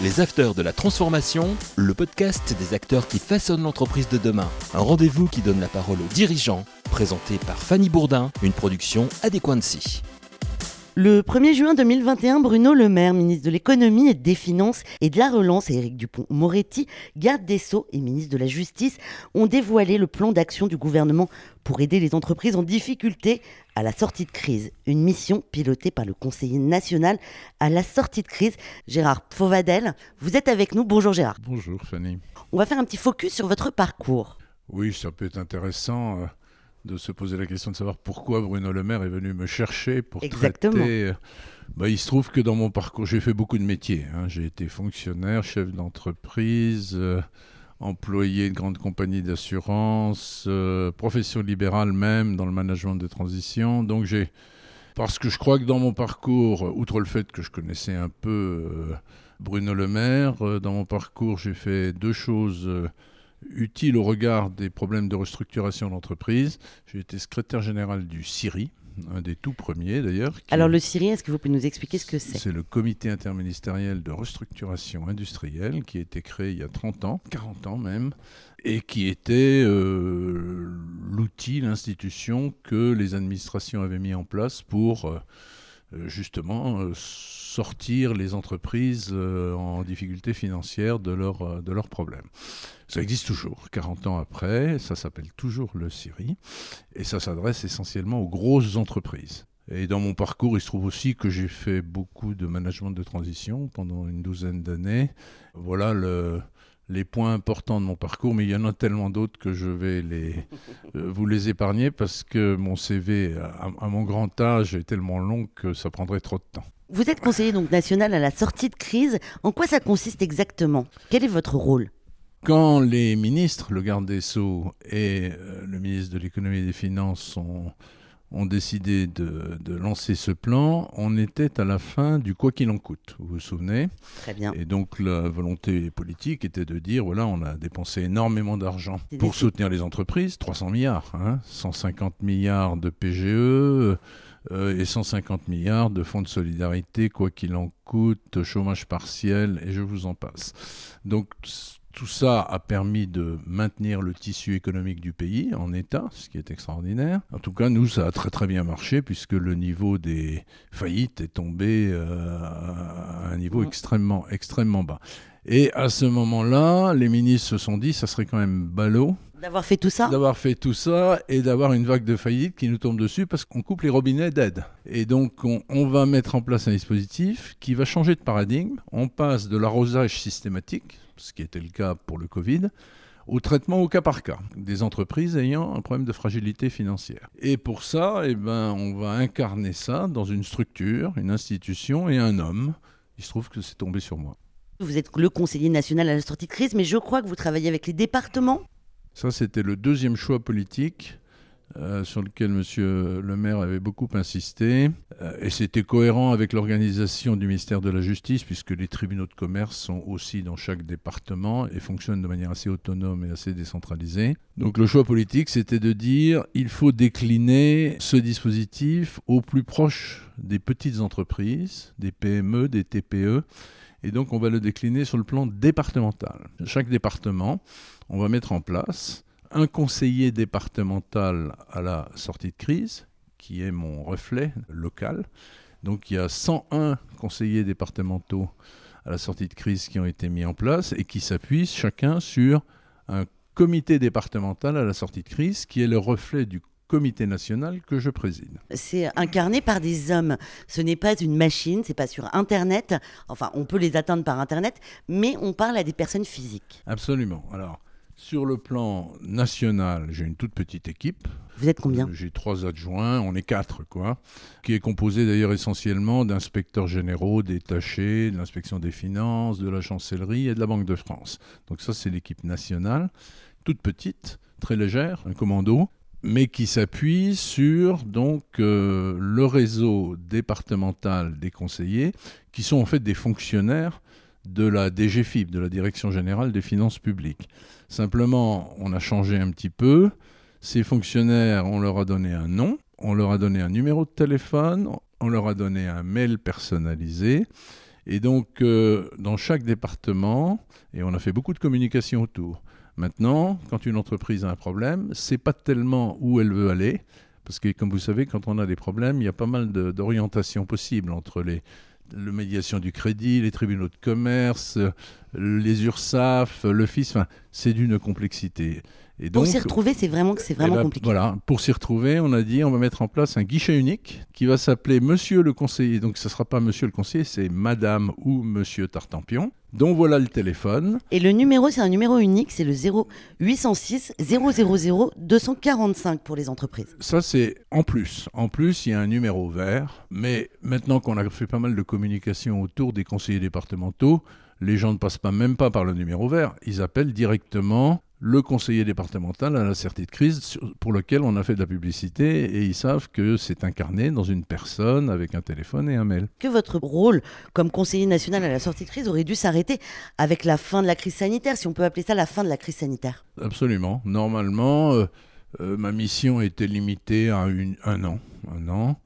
Les Afters de la Transformation, le podcast des acteurs qui façonnent l'entreprise de demain. Un rendez-vous qui donne la parole aux dirigeants, présenté par Fanny Bourdin, une production Adéquancy. Le 1er juin 2021, Bruno Le Maire, ministre de l'économie et des finances et de la relance, et Éric Dupont-Moretti, garde des Sceaux et ministre de la Justice, ont dévoilé le plan d'action du gouvernement pour aider les entreprises en difficulté à la sortie de crise. Une mission pilotée par le conseiller national à la sortie de crise, Gérard Fauvadel. Vous êtes avec nous. Bonjour Gérard. Bonjour Fanny. On va faire un petit focus sur votre parcours. Oui, ça peut être intéressant. Euh, de se poser la question de savoir pourquoi Bruno Le Maire est venu me chercher pour Exactement. traiter. Euh, bah, il se trouve que dans mon parcours, j'ai fait beaucoup de métiers. Hein. J'ai été fonctionnaire, chef d'entreprise, euh, employé de grandes compagnies d'assurance, euh, profession libérale même dans le management de transition. Donc j'ai, parce que je crois que dans mon parcours, outre le fait que je connaissais un peu Bruno Le Maire, dans mon parcours, j'ai fait deux choses utile au regard des problèmes de restructuration d'entreprise. J'ai été secrétaire général du CIRI, un des tout premiers d'ailleurs. Alors le CIRI, est-ce que vous pouvez nous expliquer ce que c'est? C'est le comité interministériel de restructuration industrielle qui a été créé il y a 30 ans, 40 ans même, et qui était euh, l'outil, l'institution que les administrations avaient mis en place pour euh, justement sortir les entreprises en difficulté financière de, de leurs problèmes. Ça existe toujours, 40 ans après, ça s'appelle toujours le CIRI, et ça s'adresse essentiellement aux grosses entreprises. Et dans mon parcours, il se trouve aussi que j'ai fait beaucoup de management de transition pendant une douzaine d'années. Voilà le, les points importants de mon parcours, mais il y en a tellement d'autres que je vais les, euh, vous les épargner parce que mon CV, à, à, mon grand âge, est tellement long que ça prendrait trop de temps. Vous êtes conseiller donc national à la sortie de crise. En quoi ça consiste exactement? Quel est votre rôle? Quand les ministres, le garde des Sceaux et euh, le ministre de l'économie et des finances ont, ont décidé de, de, lancer ce plan, on était à la fin du quoi qu'il en coûte, vous vous souvenez? Très bien. Et donc la volonté politique était de dire, voilà, on a dépensé énormément d'argent pour soutenir les entreprises, 300 milliards, hein, 150 milliards de PGE. Euh, et 150 milliards de fonds de solidarité, quoi qu'il en coûte, chômage partiel, et je vous en passe. Donc tout ça a permis de maintenir le tissu économique du pays en état, ce qui est extraordinaire. En tout cas, nous, ça a très très bien marché puisque le niveau des faillites est tombé euh, à un niveau extrêmement, extrêmement bas. Et à ce moment-là, les ministres se sont dit, ça serait quand même ballot. D'avoir fait tout ça D'avoir fait tout ça et d'avoir une vague de faillite qui nous tombe dessus parce qu'on coupe les robinets d'aide. Et donc, on, on, va mettre en place un dispositif qui va changer de paradigme. On passe de l'arrosage systématique, ce qui était le cas pour le Covid, au traitement au cas par cas des entreprises ayant un problème de fragilité financière. Et pour ça, eh ben, on va incarner ça dans une structure, une institution et un homme. Il se trouve que c'est tombé sur moi. Vous êtes le conseiller national à la sortie de crise, mais je crois que vous travaillez avec les départements. Ça, c'était le deuxième choix politique. Euh, sur lequel M. le maire avait beaucoup insisté. Euh, et c'était cohérent avec l'organisation du ministère de la Justice, puisque les tribunaux de commerce sont aussi dans chaque département et fonctionnent de manière assez autonome et assez décentralisée. Donc le choix politique, c'était de dire il faut décliner ce dispositif au plus proche des petites entreprises, des PME, des TPE. Et donc on va le décliner sur le plan départemental. Chaque département, on va mettre en place un conseiller départemental à la sortie de crise, qui est mon reflet local. Donc il y a 101 conseillers départementaux à la sortie de crise qui ont été mis en place et qui s'appuient chacun sur un comité départemental à la sortie de crise qui est le reflet du comité national que je préside. C'est incarné par des hommes. Ce n'est pas une machine, c'est pas sur Internet. Enfin, on peut les atteindre par Internet, mais on parle à des personnes physiques. Absolument. Alors, sur le plan national, j'ai une toute petite équipe. Vous êtes combien J'ai trois adjoints, on est quatre, quoi. Qui est composé d'ailleurs essentiellement d'inspecteurs généraux détachés de l'inspection des finances, de la chancellerie et de la Banque de France. Donc ça, c'est l'équipe nationale, toute petite, très légère, un commando, mais qui s'appuie sur donc euh, le réseau départemental des conseillers, qui sont en fait des fonctionnaires de la DGFIP, de la Direction générale des finances publiques. Simplement, on a changé un petit peu. Ces fonctionnaires, on leur a donné un nom, on leur a donné un numéro de téléphone, on leur a donné un mail personnalisé, Et donc, euh, dans chaque département, et on a fait beaucoup de communication autour. Maintenant, quand une entreprise a un problème, c'est pas tellement où elle veut aller, parce que comme vous savez, quand on a des problèmes, il y a pas mal d'orientations possibles entre les, la médiation du crédit, les tribunaux de commerce, les URSAF, le FIS, c'est d'une complexité. Et donc, pour s'y retrouver, c'est vraiment, c'est vraiment eh ben, compliqué. Voilà, pour s'y retrouver, on a dit on va mettre en place un guichet unique qui va s'appeler Monsieur le conseiller. Donc ce ne sera pas Monsieur le conseiller, c'est Madame ou Monsieur Tartampion. Donc voilà le téléphone. Et le numéro, c'est un numéro unique, c'est le 0806 000 245 pour les entreprises. Ça, c'est en plus. En plus, il y a un numéro vert. Mais maintenant qu'on a fait pas mal de communication autour des conseillers départementaux, les gens ne passent pas même pas par le numéro vert. Ils appellent directement le conseiller départemental à la sortie de crise pour lequel on a fait de la publicité et ils savent que c'est incarné dans une personne avec un téléphone et un mail. Que votre rôle comme conseiller national à la sortie de crise aurait dû s'arrêter avec la fin de la crise sanitaire, si on peut appeler ça la fin de la crise sanitaire Absolument. Normalement, euh, euh, ma mission était limitée à un an. Un an.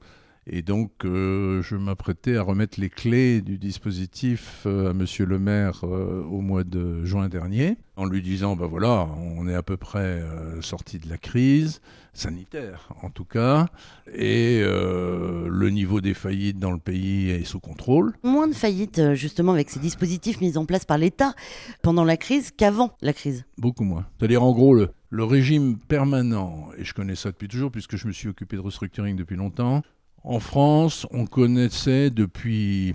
Et donc, euh, je m'apprêtais à remettre les clés du dispositif euh, à Monsieur le maire euh, au mois de juin dernier, en lui disant, ben voilà, on est à peu près sorti de la crise, sanitaire en tout cas, et le niveau des faillites dans le pays est sous contrôle. Moins de faillites, justement, avec ces dispositifs mis en place par l'État pendant la crise qu'avant la crise. Beaucoup moins. C'est-à-dire, en gros, le, le régime permanent, et je connais ça depuis toujours puisque je me suis occupé de restructuring depuis longtemps, en France, on connaissait depuis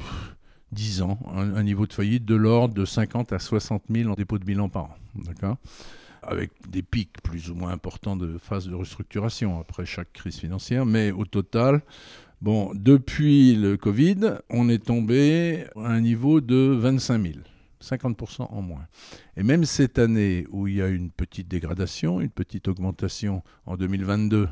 10 ans un, niveau de faillite de l'ordre de 50 à 60 000 en dépôt de bilan par an. D'accord? Avec des pics plus ou moins importants de phase de restructuration après chaque crise financière, mais au total, bon, depuis le Covid, on est tombé à un niveau de 25 000. 50% en moins. Et même cette année où il y a une petite dégradation, une petite augmentation en 2022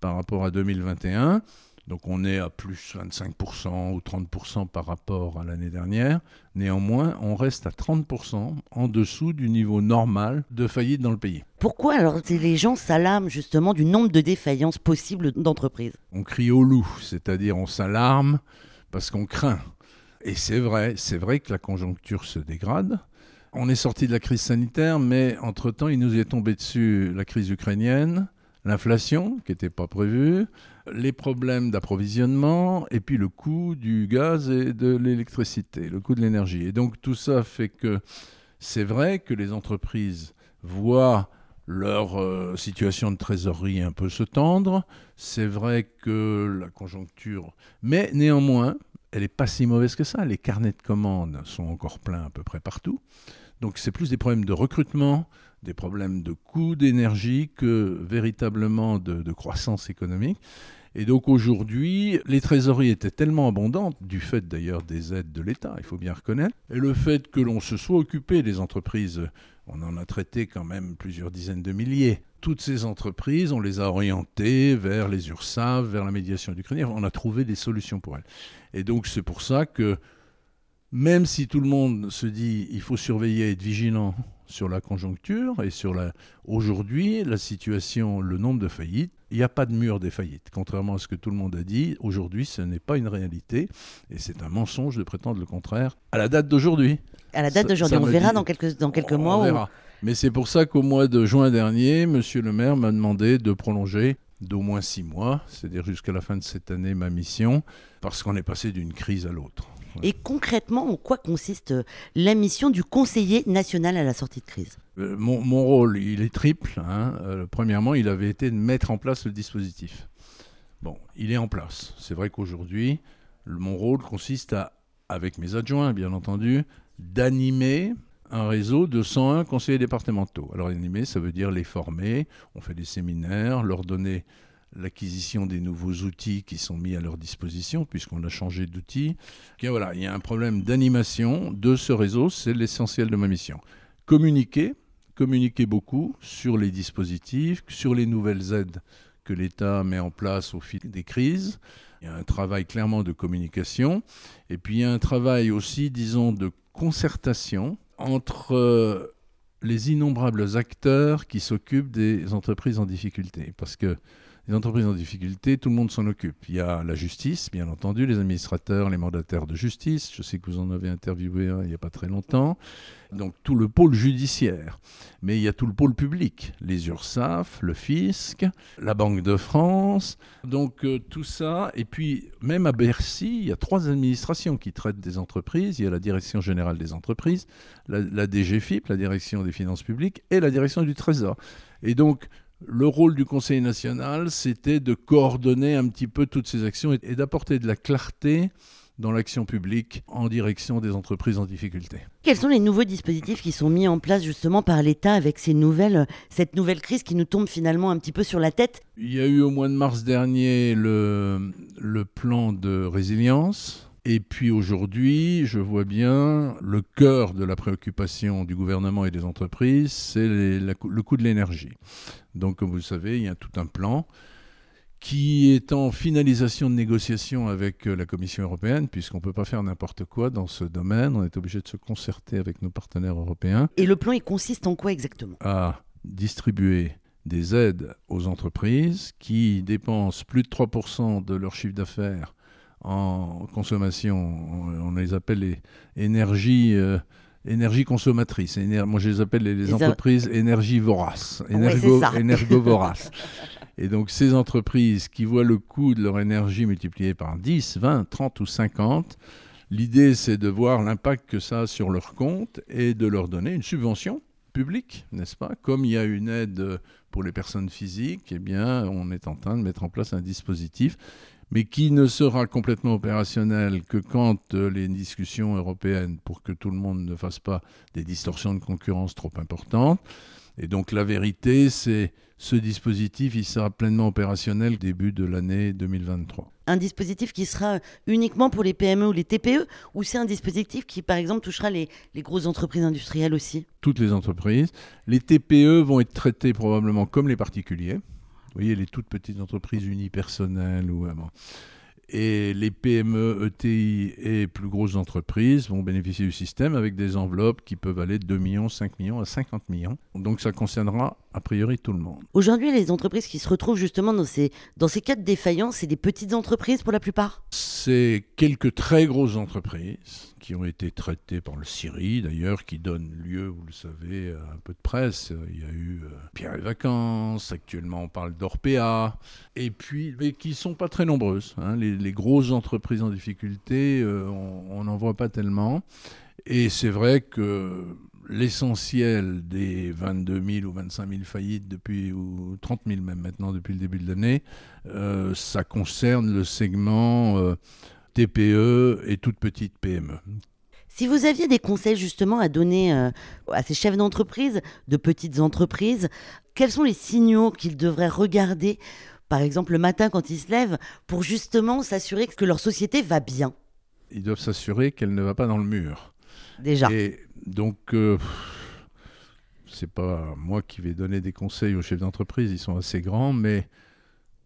par rapport à 2021, donc on est à plus 25% ou 30% par rapport à l'année dernière. Néanmoins, on reste à 30% en dessous du niveau normal de faillite dans le pays. Pourquoi alors les gens s'alarment justement du nombre de défaillances possibles d'entreprises? On crie au loup, c'est-à-dire on s'alarme parce qu'on craint. Et c'est vrai, c'est vrai que la conjoncture se dégrade. On est sorti de la crise sanitaire, mais entre-temps, il nous est tombé dessus la crise ukrainienne, l'inflation qui n'était pas prévue, les problèmes d'approvisionnement et puis le coût du gaz et de l'électricité, le coût de l'énergie. Et donc tout ça fait que c'est vrai que les entreprises voient leur euh, situation de trésorerie un peu se tendre. C'est vrai que la conjoncture... Mais néanmoins, elle n'est pas si mauvaise que ça. Les carnets de commandes sont encore pleins à peu près partout. Donc c'est plus des problèmes de recrutement, des problèmes de coût d'énergie que véritablement de, croissance économique. Et donc aujourd'hui, les trésoreries étaient tellement abondantes, du fait d'ailleurs des aides de l'État, il faut bien reconnaître, et le fait que l'on se soit occupé des entreprises, on en a traité quand même plusieurs dizaines de milliers. Toutes ces entreprises, on les a orientées vers les URSAF, vers la médiation du crédit, on a trouvé des solutions pour elles. Et donc c'est pour ça que même si tout le monde se dit il faut surveiller, être vigilant sur la conjoncture et sur la. Aujourd'hui, la situation, le nombre de faillites, il n'y a pas de mur des faillites. Contrairement à ce que tout le monde a dit, aujourd'hui, ce n'est pas une réalité et c'est un mensonge de prétendre le contraire à la date d'aujourd'hui. À la date d'aujourd'hui, on verra dans quelques, dans quelques mois. On verra. Mais c'est pour ça qu'au mois de juin dernier, Monsieur le maire m'a demandé de prolonger d'au moins six mois, c'est-à-dire jusqu'à la fin de cette année, ma mission, parce qu'on est passé d'une crise à l'autre. Et concrètement, en quoi consiste euh, la mission du conseiller national à la sortie de crise? Euh, mon, rôle, il est triple. Hein. Euh, premièrement, il avait été de mettre en place le dispositif. Bon, il est en place. C'est vrai qu'aujourd'hui, mon rôle consiste à, avec mes adjoints, bien entendu, d'animer un réseau de 101 conseillers départementaux. Alors animer, ça veut dire les former, on fait des séminaires, leur donner l'acquisition des nouveaux outils qui sont mis à leur disposition, puisqu'on a changé d'outils. Voilà, il y a un problème d'animation de ce réseau, c'est l'essentiel de ma mission. Communiquer, communiquer beaucoup sur les dispositifs, sur les nouvelles aides que l'État met en place au fil des crises. Il y a un travail clairement de communication. Et puis il y a un travail aussi, disons, de concertation entre euh, les innombrables acteurs qui s'occupent des entreprises en difficulté. Parce que les entreprises en difficulté, tout le monde s'en occupe. Il y a la justice, bien entendu, les administrateurs, les mandataires de justice. Je sais que vous en avez interviewé un il n'y a pas très longtemps. Donc tout le pôle judiciaire. Mais il y a tout le pôle public, les URSAF, le fisc, la Banque de France. Donc euh, tout ça. Et puis même à Bercy, il y a trois administrations qui traitent des entreprises. Il y a la Direction générale des entreprises, la, la DGFIP, la Direction des finances publiques, et la Direction du Trésor. Et donc le rôle du Conseil national, c'était de coordonner un petit peu toutes ces actions et d'apporter de la clarté dans l'action publique en direction des entreprises en difficulté. Quels sont les nouveaux dispositifs qui sont mis en place justement par l'État avec ces nouvelles, cette nouvelle crise qui nous tombe finalement un petit peu sur la tête? Il y a eu au mois de mars dernier le, le plan de résilience et puis aujourd'hui, je vois bien le cœur de la préoccupation du gouvernement et des entreprises, c'est le coût de l'énergie. Donc, comme vous le savez, il y a tout un plan qui est en finalisation de négociation avec euh, la Commission européenne, puisqu'on ne peut pas faire n'importe quoi dans ce domaine. On est obligé de se concerter avec nos partenaires européens. Et le plan, il consiste en quoi exactement? À distribuer des aides aux entreprises qui dépensent plus de 3% de leur chiffre d'affaires en consommation. On, les appelle les énergies. Euh, énergie consommatrice. moi, je les appelle les, entreprises énergie vorace, énergo, énergovorace. Et donc, ces entreprises qui voient le coût de leur énergie multiplié par 10, 20, 30 ou 50, l'idée, c'est de voir l'impact que ça a sur leur compte et de leur donner une subvention publique, n'est-ce pas? Comme il y a une aide pour les personnes physiques, eh bien, on est en train de mettre en place un dispositif mais qui ne sera complètement opérationnel que quand euh, les discussions européennes, pour que tout le monde ne fasse pas des distorsions de concurrence trop importantes. Et donc la vérité, c'est ce dispositif, il sera pleinement opérationnel début de l'année 2023. Un dispositif qui sera uniquement pour les PME ou les TPE, ou c'est un dispositif qui, par exemple, touchera les, les grosses entreprises industrielles aussi? Toutes les entreprises. Les TPE vont être traitées probablement comme les particuliers. Vous voyez, les toutes petites entreprises unipersonnelles ou vraiment. Et les PME, ETI et plus grosses entreprises vont bénéficier du système avec des enveloppes qui peuvent aller de 2 millions, 5 millions à 50 millions. Donc ça concernera a priori tout le monde. Aujourd'hui, les entreprises qui se retrouvent justement dans ces, dans ces cas de défaillance, c'est des petites entreprises pour la plupart? C'est quelques très grosses entreprises qui ont été traitées par le Syrie d'ailleurs, qui donnent lieu, vous le savez, à un peu de presse. Il y a eu euh, Pierre et Vacances, actuellement on parle d'Orpea, et puis, mais qui ne sont pas très nombreuses. Hein. Les, grosses entreprises en difficulté, euh, on n'en voit pas tellement. Et c'est vrai que l'essentiel des 22 000 ou 25 000 faillites depuis, ou 30 000 même maintenant depuis le début de l'année, euh, ça concerne le segment euh, TPE et toute petite PME. Si vous aviez des conseils justement à donner euh, à ces chefs d'entreprise, de petites entreprises, quels sont les signaux qu'ils devraient regarder, par exemple le matin quand ils se lèvent, pour justement s'assurer que leur société va bien? Ils doivent s'assurer qu'elle ne va pas dans le mur. Déjà. Et donc, euh, c'est pas moi qui vais donner des conseils aux chefs d'entreprise, ils sont assez grands, mais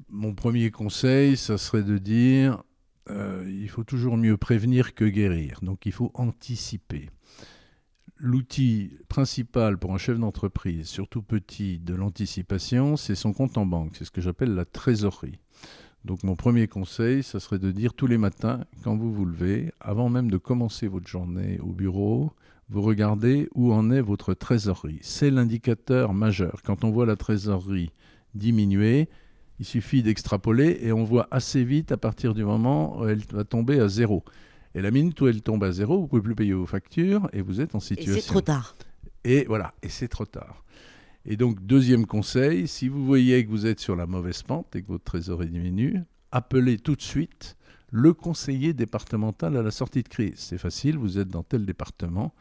mon premier conseil, ça serait de dire euh, il faut toujours mieux prévenir que guérir. Donc, il faut anticiper. L'outil principal pour un chef d'entreprise, surtout petit, de l'anticipation, c'est son compte en banque. C'est ce que j'appelle la trésorerie. Donc mon premier conseil, ça serait de dire tous les matins, quand vous vous levez, avant même de commencer votre journée au bureau, vous regardez où en est votre trésorerie. C'est l'indicateur majeur. Quand on voit la trésorerie diminuer, il suffit d'extrapoler et on voit assez vite à partir du moment où elle va tomber à zéro. Et la minute où elle tombe à zéro, vous ne pouvez plus payer vos factures et vous êtes en situation. Et c'est trop tard. Et voilà, et c'est trop tard. Et donc, deuxième conseil, si vous voyez que vous êtes sur la mauvaise pente et que votre trésorerie diminue, appelez tout de suite le conseiller départemental à la sortie de crise. C'est facile, vous êtes dans tel département.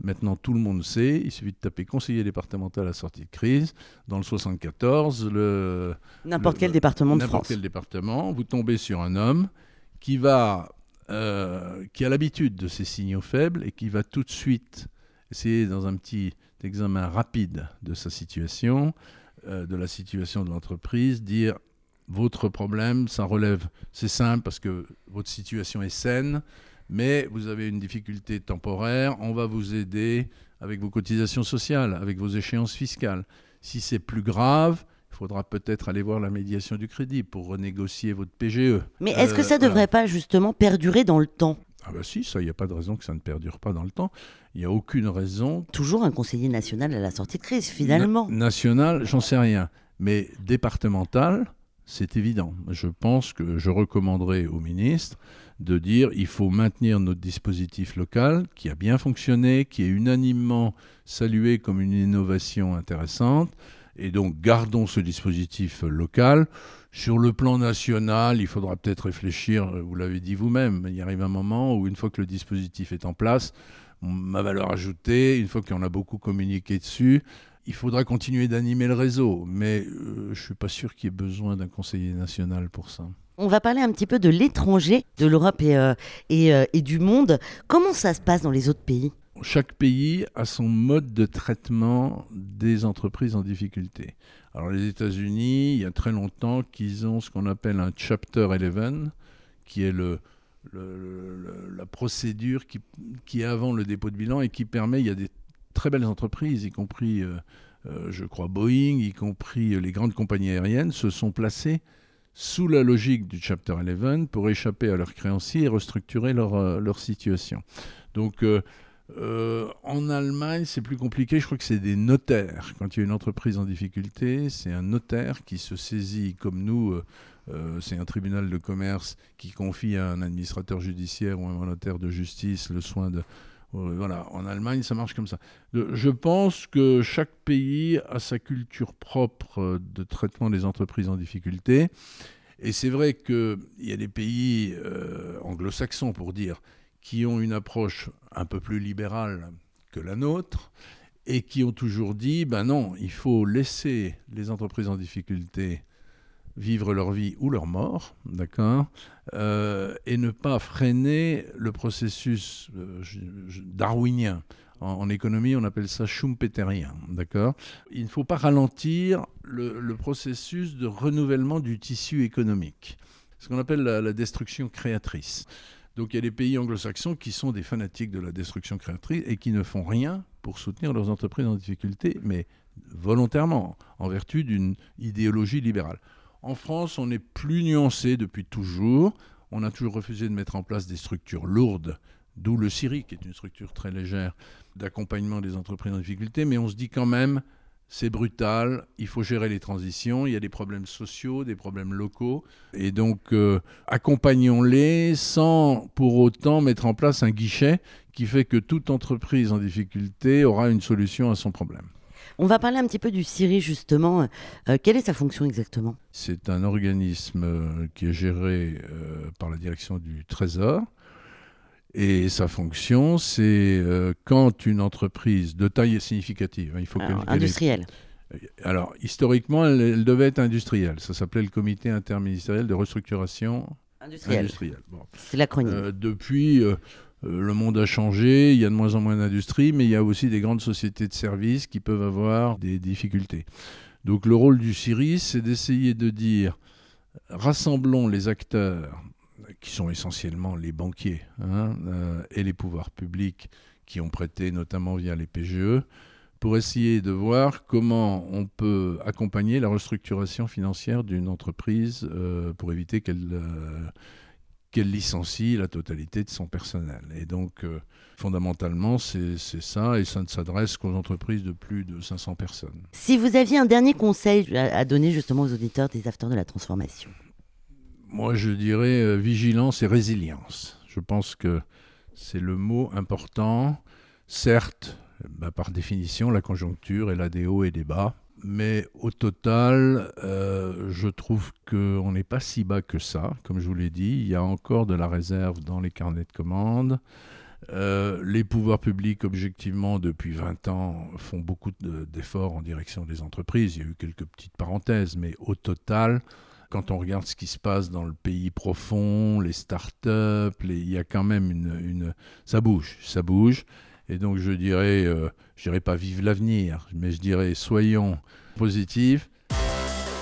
Maintenant, tout le monde sait, il suffit de taper conseiller départemental à la sortie de crise. Dans le 74, le. N'importe quel département de France. N'importe quel département, vous tombez sur un homme qui va. Euh, qui a l'habitude de ces signaux faibles et qui va tout de suite essayer, dans un petit examen rapide de sa situation, euh, de la situation de l'entreprise, dire votre problème, ça relève, c'est simple parce que votre situation est saine, mais vous avez une difficulté temporaire, on va vous aider avec vos cotisations sociales, avec vos échéances fiscales. Si c'est plus grave, il faudra peut-être aller voir la médiation du crédit pour renégocier votre PGE. Mais est-ce que ça ne devrait pas justement perdurer dans le temps? Ah ben si, ça, il n'y a pas de raison que ça ne perdure pas dans le temps. Il n'y a aucune raison. Toujours un conseiller national à la sortie de crise, finalement. national, j'en sais rien. Mais départemental, c'est évident. Je pense que je recommanderais au ministre de dire il faut maintenir notre dispositif local qui a bien fonctionné, qui est unanimement salué comme une innovation intéressante. Et donc gardons ce dispositif local. Sur le plan national, il faudra peut-être réfléchir, vous l'avez dit vous-même, il arrive un moment où une fois que le dispositif est en place, ma valeur ajoutée, une fois qu'on a beaucoup communiqué dessus, il faudra continuer d'animer le réseau, mais euh, je ne suis pas sûr qu'il y ait besoin d'un conseiller national pour ça. On va parler un petit peu de l'étranger, de l'Europe et, euh, euh, et, du monde. Comment ça se passe dans les autres pays? Chaque pays a son mode de traitement des entreprises en difficulté. Alors les États-Unis, il y a très longtemps qu'ils ont ce qu'on appelle un Chapter 11, qui est le, la procédure qui, qui, est avant le dépôt de bilan et qui permet, il y a des très belles entreprises, y compris, euh, euh, je crois, Boeing, y compris euh, les grandes compagnies aériennes, se sont placées sous la logique du Chapter 11 pour échapper à leurs créanciers et restructurer leur, leur situation. Donc, en Allemagne, c'est plus compliqué. Je crois que c'est des notaires. Quand il y a une entreprise en difficulté, c'est un notaire qui se saisit, comme nous, c'est un tribunal de commerce qui confie à un administrateur judiciaire ou un notaire de justice le soin de voilà, en Allemagne, ça marche comme ça. Je pense que chaque pays a sa culture propre euh, de traitement des entreprises en difficulté. Et c'est vrai qu'il y a des pays euh, anglo-saxons, pour dire, qui ont une approche un peu plus libérale que la nôtre et qui ont toujours dit, ben non, il faut laisser les entreprises en difficulté vivre leur vie ou leur mort, d'accord, euh, et ne pas freiner le processus euh, darwinien. En, économie, on appelle ça schumpeterien, d'accord. Il ne faut pas ralentir le, processus de renouvellement du tissu économique, ce qu'on appelle la, destruction créatrice. Donc il y a des pays anglo-saxons qui sont des fanatiques de la destruction créatrice et qui ne font rien pour soutenir leurs entreprises en difficulté, mais volontairement, en vertu d'une idéologie libérale. En France, on est plus nuancé depuis toujours. On a toujours refusé de mettre en place des structures lourdes, d'où le CIRI, qui est une structure très légère d'accompagnement des entreprises en difficulté, mais on se dit quand même, c'est brutal, il faut gérer les transitions, il y a des problèmes sociaux, des problèmes locaux, et donc euh, accompagnons-les sans pour autant mettre en place un guichet qui fait que toute entreprise en difficulté aura une solution à son problème. On va parler un petit peu du CIRI justement. Euh, quelle est sa fonction exactement? C'est un organisme euh, qui est géré euh, par la direction du Trésor. Et sa fonction, c'est quand une entreprise de taille significative, hein, il faut Alors, industrielle. Alors, historiquement, elle, devait être industrielle. Ça s'appelait le Comité interministériel de restructuration industrielle. C'est l'acronyme. depuis, euh, le monde a changé, il y a de moins en moins d'industrie, mais il y a aussi des grandes sociétés de services qui peuvent avoir des difficultés. Donc le rôle du CIRIS, c'est d'essayer de dire, rassemblons les acteurs, qui sont essentiellement les banquiers hein, euh, et les pouvoirs publics qui ont prêté notamment via les PGE, pour essayer de voir comment on peut accompagner la restructuration financière d'une entreprise euh, pour éviter qu'elle qu'elle licencie la totalité de son personnel. Et donc, euh, fondamentalement, c'est ça, et ça ne s'adresse qu'aux entreprises de plus de 500 personnes. Si vous aviez un dernier conseil à, donner justement aux auditeurs des acteurs de la transformation Moi, je dirais euh, vigilance et résilience. Je pense que c'est le mot important. Certes, bah, par définition, la conjoncture, elle a des hauts et des bas. Mais au total, euh, je trouve qu'on n'est pas si bas que ça. Comme je vous l'ai dit, il y a encore de la réserve dans les carnets de commandes. Euh, les pouvoirs publics, objectivement, depuis 20 ans, font beaucoup d'efforts en direction des entreprises. Il y a eu quelques petites parenthèses, mais au total, quand on regarde ce qui se passe dans le pays profond, les start-up, il y a quand même une, Ça bouge, ça bouge. Et donc je dirais, euh, je dirais pas vive l'avenir, mais je dirais soyons positifs.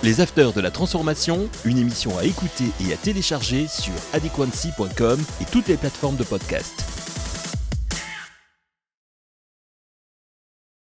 Les Afters de la Transformation, une émission à écouter et à télécharger sur adequancy.com et toutes les plateformes de podcast.